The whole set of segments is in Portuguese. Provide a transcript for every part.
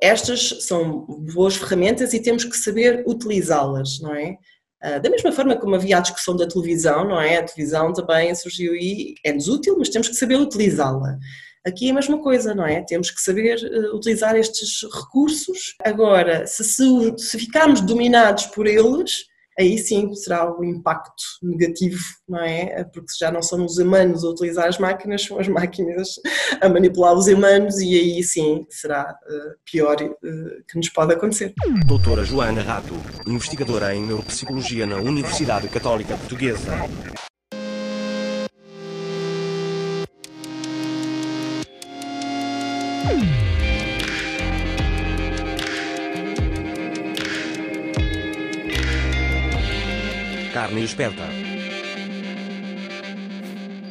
Estas são boas ferramentas e temos que saber utilizá-las, não é? Ah, da mesma forma como havia a discussão da televisão, não é? A televisão também surgiu e é-nos útil, mas temos que saber utilizá-la. Aqui é a mesma coisa, não é? Temos que saber uh, utilizar estes recursos. Agora, se, se, se ficarmos dominados por eles, aí sim será o impacto negativo, não é? Porque já não são os humanos a utilizar as máquinas, são as máquinas a manipular os humanos e aí sim será uh, pior uh, que nos pode acontecer. Doutora Joana Rato, investigadora em neuropsicologia na Universidade Católica Portuguesa. Carne esperta.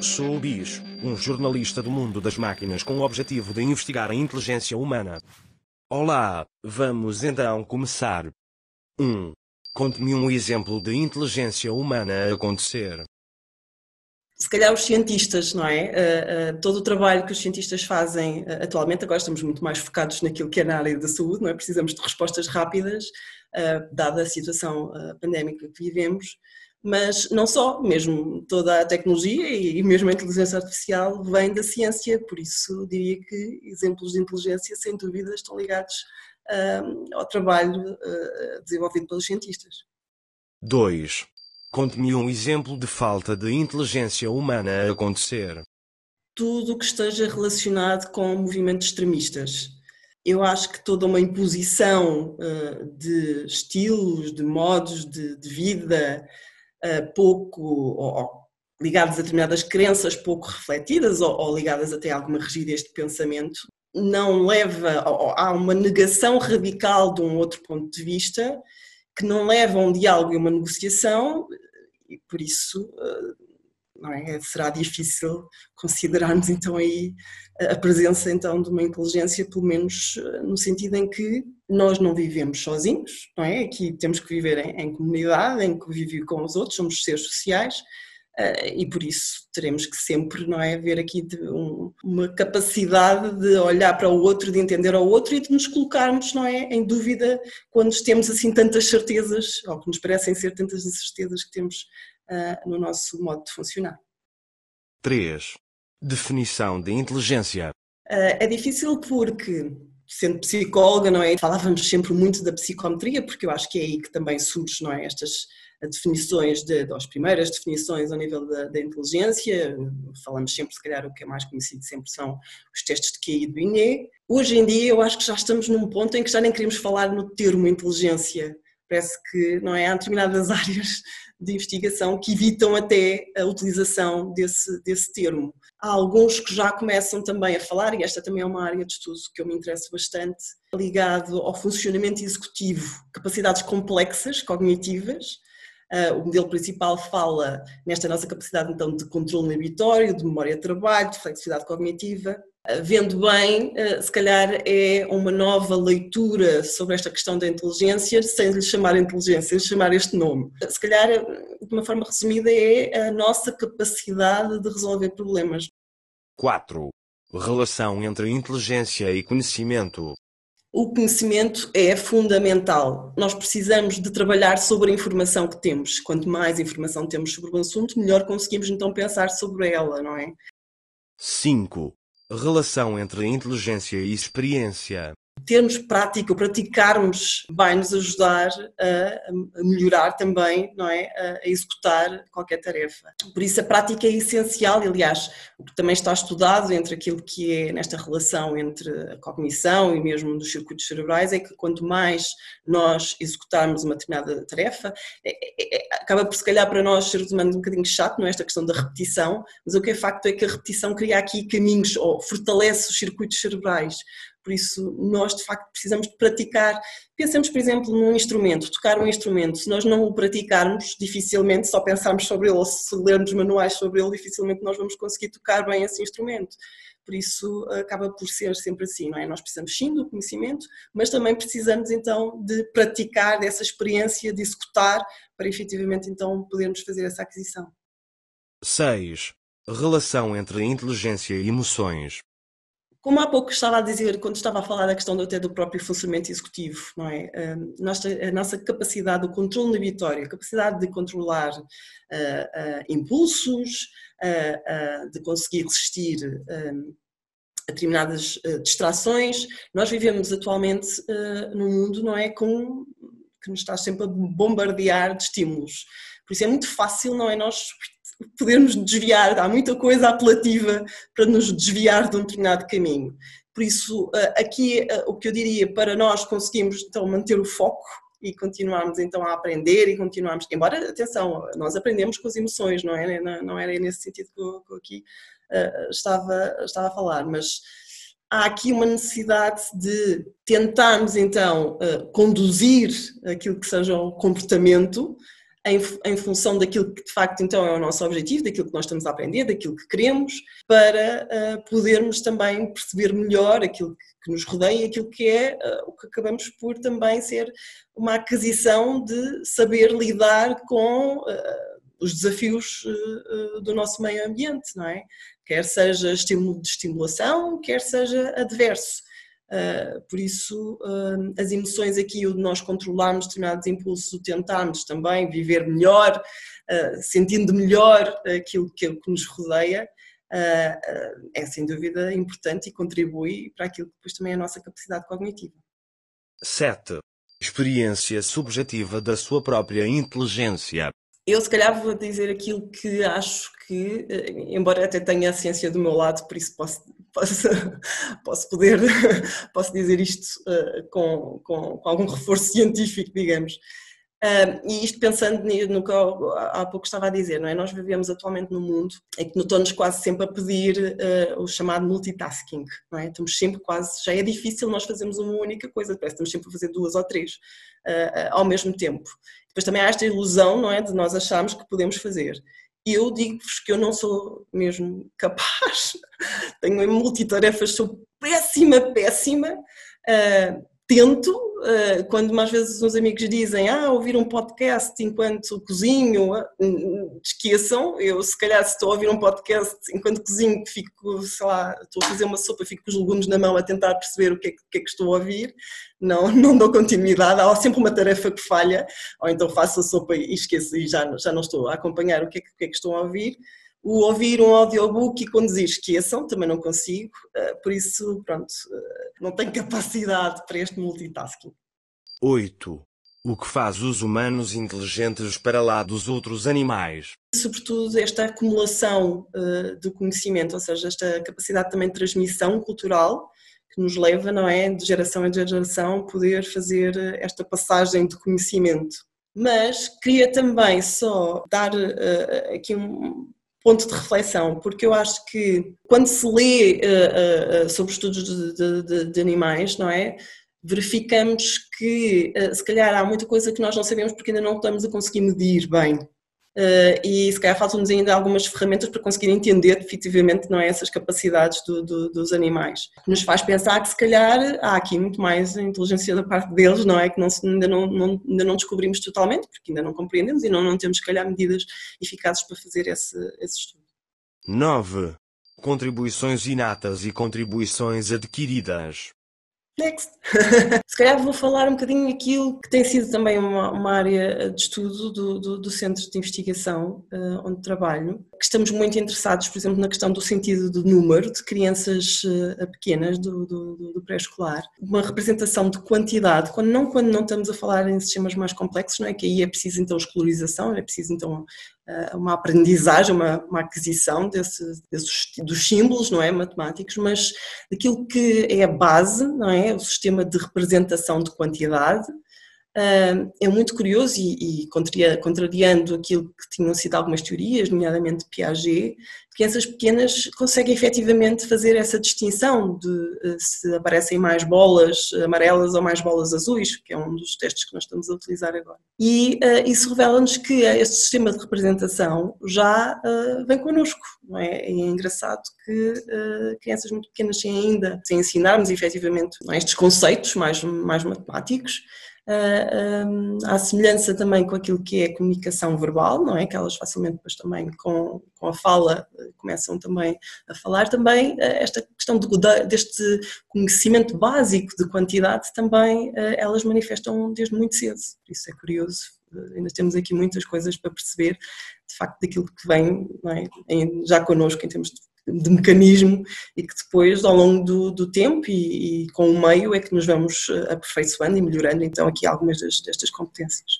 Sou o Bis, um jornalista do mundo das máquinas com o objetivo de investigar a inteligência humana. Olá, vamos então começar. 1. Um, Conte-me um exemplo de inteligência humana a acontecer. Se calhar os cientistas, não é? Uh, uh, todo o trabalho que os cientistas fazem uh, atualmente, agora estamos muito mais focados naquilo que é na área da saúde, não é? Precisamos de respostas rápidas, dada a situação pandémica que vivemos mas não só, mesmo toda a tecnologia e mesmo a inteligência artificial vem da ciência, por isso diria que exemplos de inteligência, sem dúvida, estão ligados uh, ao trabalho uh, desenvolvido pelos cientistas. 2. Conte-me um exemplo de falta de inteligência humana a acontecer. Tudo o que esteja relacionado com movimentos extremistas. Eu acho que toda uma imposição uh, de estilos, de modos de, de vida, pouco ou, ligadas a determinadas crenças pouco refletidas ou, ou ligadas até a alguma rigidez de pensamento, não leva a uma negação radical de um outro ponto de vista que não leva a um diálogo e uma negociação e por isso é? será difícil considerarmos então aí a presença então de uma inteligência pelo menos no sentido em que nós não vivemos sozinhos, não é? Aqui temos que viver em, em comunidade, em convívio com os outros, somos seres sociais uh, e por isso teremos que sempre, não é, ver aqui um, uma capacidade de olhar para o outro, de entender ao outro e de nos colocarmos, não é, em dúvida quando temos assim tantas certezas, ou que nos parecem ser tantas certezas que temos uh, no nosso modo de funcionar. 3. Definição de inteligência. Uh, é difícil porque sendo psicóloga, não é? Falávamos sempre muito da psicometria, porque eu acho que é aí que também surge, não é? Estas definições, de, das primeiras definições ao nível da, da, inteligência, falamos sempre, se calhar, o que é mais conhecido sempre são os testes de QI do INE. Hoje em dia, eu acho que já estamos num ponto em que já nem queremos falar no termo inteligência. Parece que, não é? Há determinadas áreas de investigação que evitam até a utilização desse, desse termo. Há alguns que já começam também a falar, e esta também é uma área de estudo que eu me interesso bastante, ligado ao funcionamento executivo, capacidades complexas, cognitivas. Uh, o modelo principal fala nesta nossa capacidade então de controle inibitório, de memória de trabalho, de flexibilidade cognitiva, vendo bem, eh, se calhar é uma nova leitura sobre esta questão da inteligência, sem lhe chamar inteligência, lhe chamar este nome. Se calhar, de uma forma resumida, é a nossa capacidade de resolver problemas. 4. Relação entre inteligência e conhecimento. O conhecimento é fundamental. Nós precisamos de trabalhar sobre a informação que temos. Quanto mais informação temos sobre o assunto, melhor conseguimos então pensar sobre ela, não é? 5 relação entre inteligência e experiência termos prática, praticarmos, vai nos ajudar a, melhorar também, não é? A executar qualquer tarefa. Por isso a prática é essencial, aliás, o que também está estudado entre aquilo que é nesta relação entre a cognição e mesmo dos circuitos cerebrais é que quanto mais nós executarmos uma determinada tarefa, é, é, é, acaba por se calhar para nós seres humanos um bocadinho chato, não é? Esta questão da repetição, mas o que é facto é que a repetição cria aqui caminhos ou fortalece os circuitos cerebrais por isso, nós de facto precisamos de praticar. Pensemos, por exemplo, num instrumento, tocar um instrumento. Se nós não o praticarmos, dificilmente, só pensarmos sobre ele ou se lermos manuais sobre ele, dificilmente nós vamos conseguir tocar bem esse instrumento. Por isso, acaba por ser sempre assim, não é? Nós precisamos sim do conhecimento, mas também precisamos então de praticar dessa experiência, de executar, para efetivamente então podermos fazer essa aquisição. 6. Relação entre inteligência e emoções. Como há pouco estava a dizer, quando estava a falar da questão até do próprio funcionamento executivo, não é? A nossa, a nossa capacidade, o controle vitória, a capacidade de controlar uh, uh, impulsos, uh, de conseguir resistir a determinadas distrações. Nós vivemos atualmente num mundo, não é? Com, que nos está sempre a bombardear de estímulos. Por isso é muito fácil, não é? Nós podermos desviar, há muita coisa apelativa para nos desviar de um determinado caminho. Por isso, eh, aqui eh, o que eu diria para nós conseguirmos então manter o foco e continuarmos então a aprender e continuarmos, embora, atenção, nós aprendemos com as emoções, não é? Não era nesse sentido que eu, aqui uh, estava, estava a falar, mas há aqui uma necessidade de tentarmos então conduzir aquilo que seja o comportamento em, em, função daquilo que de facto então é o nosso objetivo, daquilo que nós estamos a aprender, daquilo que queremos, para uh, podermos também perceber melhor aquilo que, que nos rodeia e aquilo que é uh, o que acabamos por também ser uma aquisição de saber lidar com uh, os desafios do nosso meio ambiente, não é? Quer seja estímulo de estimulação, quer seja adverso. Uh, por isso, uh, as emoções aqui, o de nós controlarmos determinados impulsos, o tentarmos também viver melhor, uh, sentindo melhor aquilo que, que nos rodeia, é sem dúvida importante e contribui para aquilo que depois também é a nossa capacidade cognitiva. 7. Experiência subjetiva da sua própria inteligência. Eu, se calhar, vou dizer aquilo que acho que, embora até tenha a ciência do meu lado, por isso posso posso, posso poder posso dizer isto uh, com, com, com, algum reforço científico, digamos. Uh, e isto pensando no que eu há pouco estava a dizer, não é? Nós vivemos atualmente num mundo em que estamos quase sempre a pedir uh, o chamado multitasking, não é? Estamos sempre quase, já é difícil nós fazermos uma única coisa, parece que estamos sempre a fazer duas ou três uh, ao mesmo tempo. Depois também há esta ilusão, não é? De nós acharmos que podemos fazer. E eu digo-vos que eu não sou mesmo capaz, tenho multitarefas, sou péssima, péssima. Uh, tento, uh, quando mais vezes os amigos dizem, ah, ouvir um podcast enquanto cozinho, uh, esqueçam, eu se calhar se estou a ouvir um podcast enquanto cozinho, fico, sei lá, estou a fazer uma sopa, fico com os legumes na mão a tentar perceber o que é, que, é que estou a ouvir, não, não dou continuidade, há sempre uma tarefa que falha, ou então faço a sopa e esqueço e já, já não estou a acompanhar o que é que, que, é que estou a ouvir, o ouvir um audiobook e conduzir esqueçam, também não consigo, eh, por isso, pronto, eh, não tenho capacidade para este multitasking. 8. O que faz os humanos inteligentes para lá dos outros animais? Sobretudo esta acumulação uh, do conhecimento, ou seja, esta capacidade também de transmissão cultural que nos leva, não é, de geração em geração, poder fazer esta passagem de conhecimento. Mas queria também só dar aqui um, ponto de reflexão, porque eu acho que quando se lê uh, uh, sobre estudos de, de, de, animais, não é? Verificamos que uh, se calhar há muita coisa que nós não sabemos porque ainda não estamos a conseguir medir bem. Uh, e se calhar faltam-nos ainda algumas ferramentas para conseguir entender definitivamente não é, essas capacidades do, do, dos animais. Nos faz pensar que se calhar há aqui muito mais inteligência da parte deles, não é? Que não, ainda, não, não, ainda não descobrimos totalmente, porque ainda não compreendemos e não, não temos se calhar medidas eficazes para fazer esse, esse estudo. 9. Contribuições inatas e contribuições adquiridas. Next! Se calhar vou falar um bocadinho aquilo que tem sido também uma, uma área de estudo do, do, do centro de investigação uh, onde trabalho, que estamos muito interessados, por exemplo, na questão do sentido do número de crianças uh, pequenas do, do, pré-escolar, uma representação de quantidade, quando não quando não estamos a falar em sistemas mais complexos, não é que aí é preciso então escolarização, é preciso então uma aprendizagem, uma, uma aquisição desses, desses, dos símbolos, não é, matemáticos, mas daquilo que é a base, não é, o sistema de representação de quantidade, é muito curioso e, e contrariando aquilo que tinham sido algumas teorias, nomeadamente Piaget, crianças pequenas conseguem efetivamente fazer essa distinção de eh, se aparecem mais bolas amarelas ou mais bolas azuis, que é um dos testes que nós estamos a utilizar agora. E uh, isso revela-nos que este sistema de representação já uh, vem connosco. Não é? é engraçado que uh, crianças muito pequenas, sem ainda, sem ensinarmos efetivamente é, estes conceitos mais, mais matemáticos, à semelhança também com aquilo que é a comunicação verbal, não é? Que elas facilmente depois também com, com a fala começam também a falar. Também esta questão do, deste conhecimento básico de quantidade também elas manifestam desde muito cedo, isso é curioso. Ainda temos aqui muitas coisas para perceber, de facto, daquilo que vem é? já connosco em termos de de mecanismo e que depois, ao longo do, do tempo e, e, com o meio, é que nos vamos eh, aperfeiçoando e melhorando então aqui algumas das, destas competências.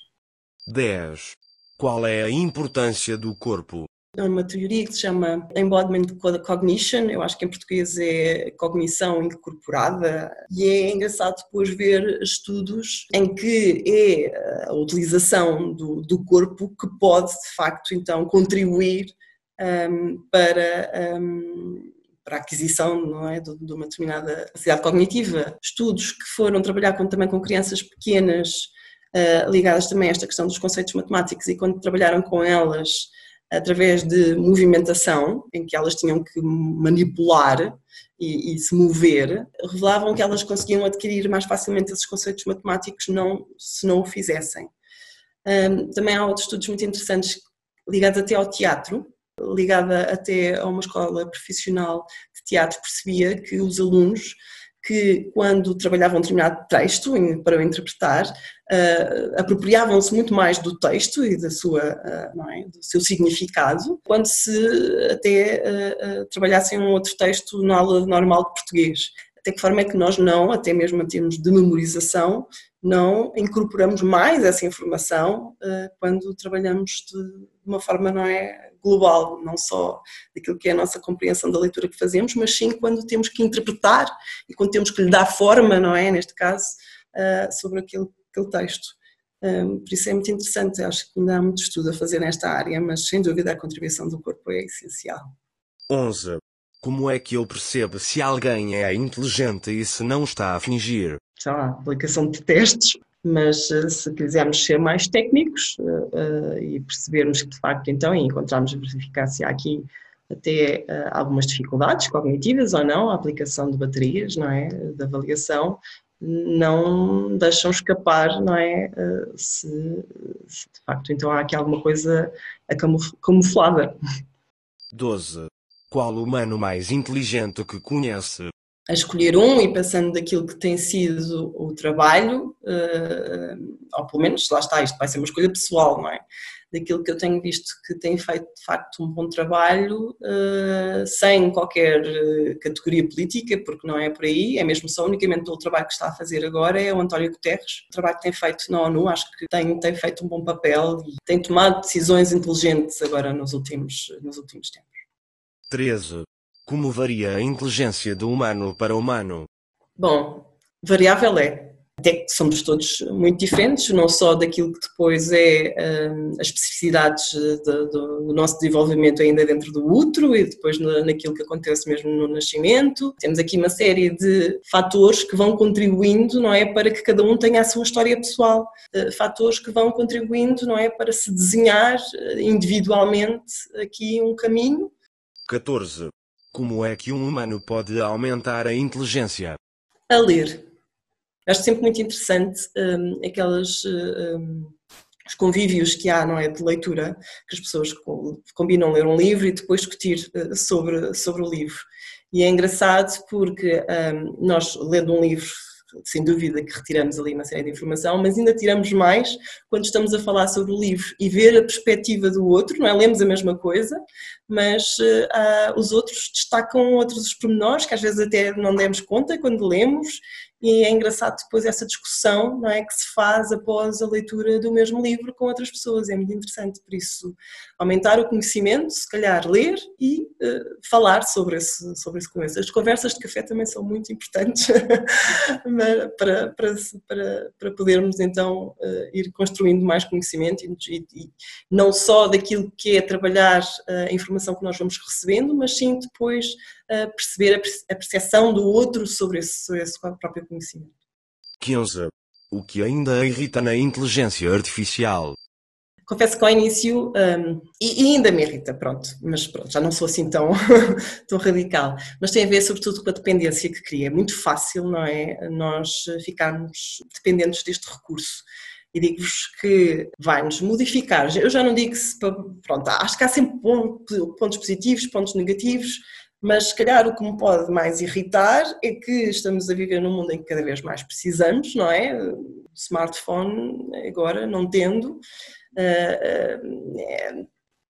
10. Qual é a importância do corpo? É uma teoria que se chama Embodiment Cognition, eu acho que em português é cognição incorporada, e é engraçado depois ver estudos em que é eh, a utilização do, do corpo que pode de facto então contribuir um, para, um, para a aquisição não é, de, de, uma determinada capacidade cognitiva. Estudos que foram trabalhar com, também com crianças pequenas, uh, ligadas também a esta questão dos conceitos matemáticos, e quando trabalharam com elas através de movimentação, em que elas tinham que manipular e, e, se mover, revelavam que elas conseguiam adquirir mais facilmente esses conceitos matemáticos não, se não o fizessem. Um, também há outros estudos muito interessantes ligados até ao teatro, ligada até a uma escola profissional de teatro, percebia que os alunos que quando trabalhavam um determinado texto para o interpretar, uh, apropriavam-se muito mais do texto e da sua, uh, é? do seu significado, quando se até uh, trabalhassem um outro texto na aula normal de português. Até que forma é que nós não, até mesmo em termos de memorização, não incorporamos mais essa informação quando trabalhamos de uma forma não é global, não só daquilo que é a nossa compreensão da leitura que fazemos, mas sim quando temos que interpretar e quando temos que lhe dar forma, não é, neste caso, uh, sobre aquele, aquele texto. Um, por isso é muito interessante, acho que ainda há muito estudo a fazer nesta área, mas sem dúvida a contribuição do corpo é essencial. 11. Como é que eu percebo se alguém é inteligente e se não está a fingir? Já, aplicação de testes, mas eh, se quisermos ser mais técnicos uh, e percebermos que de facto então encontrarmos verificar se há aqui até uh, algumas dificuldades cognitivas ou não, a aplicação de baterias, não é, de avaliação, não deixam escapar, não é, uh, se, se, de facto então há aqui alguma coisa camuflada. 12. Qual humano mais inteligente que conhece? A escolher um e pensando daquilo que tem sido o trabalho, uh, ou pelo menos, lá está, isto vai ser uma escolha pessoal, não é? Daquilo que eu tenho visto que tem feito de facto um bom trabalho, uh, sem qualquer eh, categoria política, porque não é por aí, é mesmo só unicamente pelo trabalho que está a fazer agora, é o António Guterres. O trabalho que tem feito na ONU, acho que tem, tem feito um bom papel e tem tomado decisões inteligentes agora nos últimos, nos últimos tempos. 13. Como varia a inteligência do humano para o humano? Bom, variável é. Até que somos todos muito diferentes, não só daquilo que depois é um, as especificidades de, do, do, nosso desenvolvimento ainda dentro do útero e depois na, naquilo que acontece mesmo no nascimento. Temos aqui uma série de fatores que vão contribuindo, não é, para que cada um tenha a sua história pessoal, uh, fatores que vão contribuindo, não é, para se desenhar uh, individualmente aqui um caminho. 14. Como é que um humano pode aumentar a inteligência? A ler. Acho sempre muito interessante um, aquelas. Um, os convívios que há, não é, de leitura, que as pessoas combinam ler um livro e depois discutir uh, sobre, sobre o livro. E é engraçado porque um, nós, lendo um livro, sem dúvida que retiramos ali uma série de informação, mas ainda tiramos mais quando estamos a falar sobre o livro e ver a perspectiva do outro, não é? Lemos a mesma coisa, mas uh, os outros destacam outros pormenores que às vezes até não demos conta quando lemos e é engraçado depois essa discussão não é, que se faz após a leitura do mesmo livro com outras pessoas, é muito interessante, por isso aumentar o conhecimento, se calhar ler e uh, falar sobre esse, sobre esse conhecimento. As conversas de café também são muito importantes para, para, para, para podermos então uh, ir construindo mais conhecimento e, e, não só daquilo que é trabalhar uh, a informação que nós vamos recebendo, mas sim depois perceber a percepção do outro sobre esse, sobre esse próprio conhecimento. 15. O que ainda irrita na inteligência artificial? Confesso que ao início, um, e, ainda me irrita, pronto, mas pronto, já não sou assim tão, tão radical. Mas tem a ver sobretudo com a dependência que cria. É muito fácil, não é? Nós ficarmos dependentes deste recurso. E digo-vos que vai-nos modificar. Eu já não digo se. Pronto, acho que há sempre pontos positivos, pontos negativos, mas se calhar o que me pode mais irritar é que estamos a viver num mundo em que cada vez mais precisamos, não é? Smartphone, agora, não tendo, é,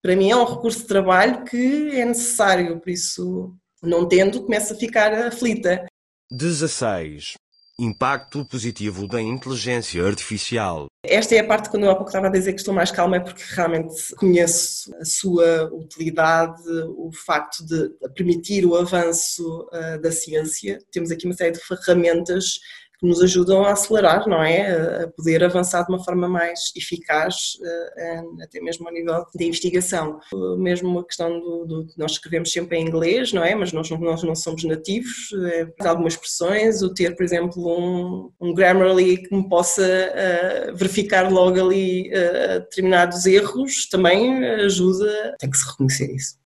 para mim é um recurso de trabalho que é necessário, por isso, não tendo, começa a ficar aflita. 16. Impacto positivo da inteligência artificial. Esta é a parte quando eu há pouco estava a dizer que estou mais calma, é porque realmente conheço a sua utilidade, o facto de permitir o avanço uh, da ciência. Temos aqui uma série de ferramentas que nos ajudam a acelerar, não é? A poder avançar de uma forma mais eficaz, eh, até mesmo a nível de investigação. Mesmo a questão do, do nós escrevemos sempre em inglês, não é? Mas nós, nós não somos nativos, é, algumas expressões, o ter, por exemplo, um, um Grammarly que me possa uh, verificar logo ali uh, determinados erros, também ajuda, tem que se reconhecer isso.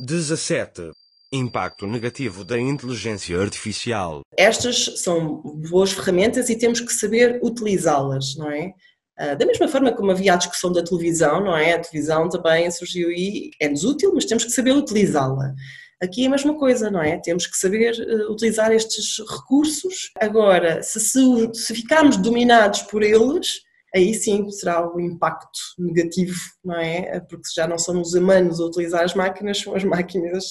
17. Impacto negativo da inteligência artificial. Estas são boas ferramentas e temos que saber utilizá-las, não é? Ah, da mesma forma como havia a discussão da televisão, não é? A televisão também surgiu e é-nos útil, mas temos que saber utilizá-la. Aqui é a mesma coisa, não é? Temos que saber uh, utilizar estes recursos. Agora, se, se, se ficarmos dominados por eles, aí sim será o impacto negativo, não é? Porque já não somos os humanos a utilizar as máquinas, são as máquinas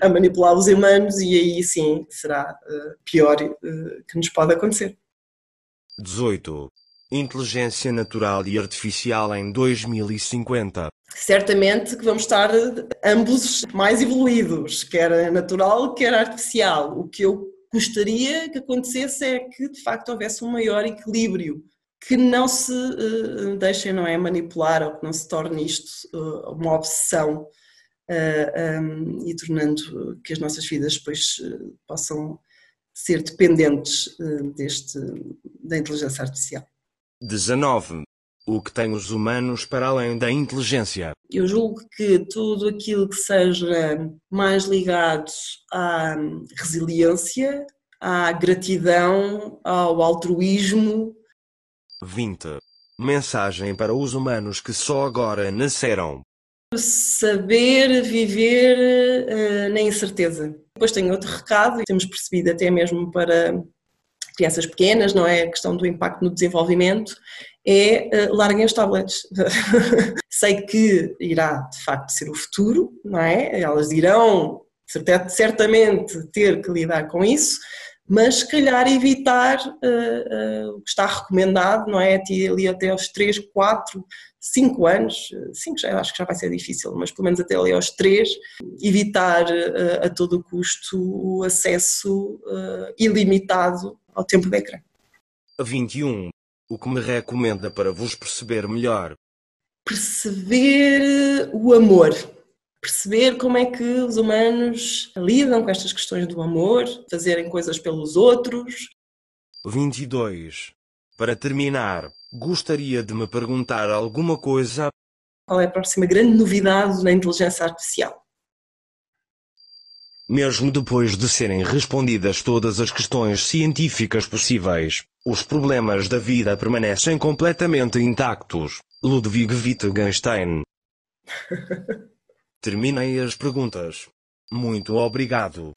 a manipular os humanos e aí sim será uh, pior uh, que nos pode acontecer. 18. Inteligência natural e artificial em 2050. Certamente que vamos estar ambos mais evoluídos, quer natural, quer artificial. O que eu gostaria que acontecesse é que de facto houvesse um maior equilíbrio que não se uh, deixem não é, manipular ou que não se torne isto uh, uma obsessão uh, eh, um, e tornando que as nossas vidas depois possam ser dependentes deste, da inteligência artificial. 19. O que tem os humanos para além da inteligência? Eu julgo que tudo aquilo que seja mais ligado à resiliência, à gratidão, ao altruísmo, 20. Mensagem para os humanos que só agora nasceram. Saber viver uh, na incerteza. Depois tenho outro recado, e temos percebido até mesmo para crianças pequenas, não é? A questão do impacto no desenvolvimento, é uh, larguem os tablets. Sei que irá de facto ser o futuro, não é? Elas irão certamente ter que lidar com isso, mas se calhar evitar uh, uh, o que está recomendado, não é? Ali até aos 3, 4, 5 anos, 5 já acho que já vai ser difícil, mas pelo menos até ali aos 3, evitar uh, a todo custo o acesso ilimitado ao tempo de ecrã. 21. O que me recomenda para vos perceber melhor? Perceber o amor perceber como é que os humanos lidam com estas questões do amor, fazerem coisas pelos outros. 22. Para terminar, gostaria de me perguntar alguma coisa. Qual é a próxima grande novidade na inteligência artificial? Mesmo depois de serem respondidas todas as questões científicas possíveis, os problemas da vida permanecem completamente intactos. Ludwig Wittgenstein Terminei as perguntas. Muito obrigado.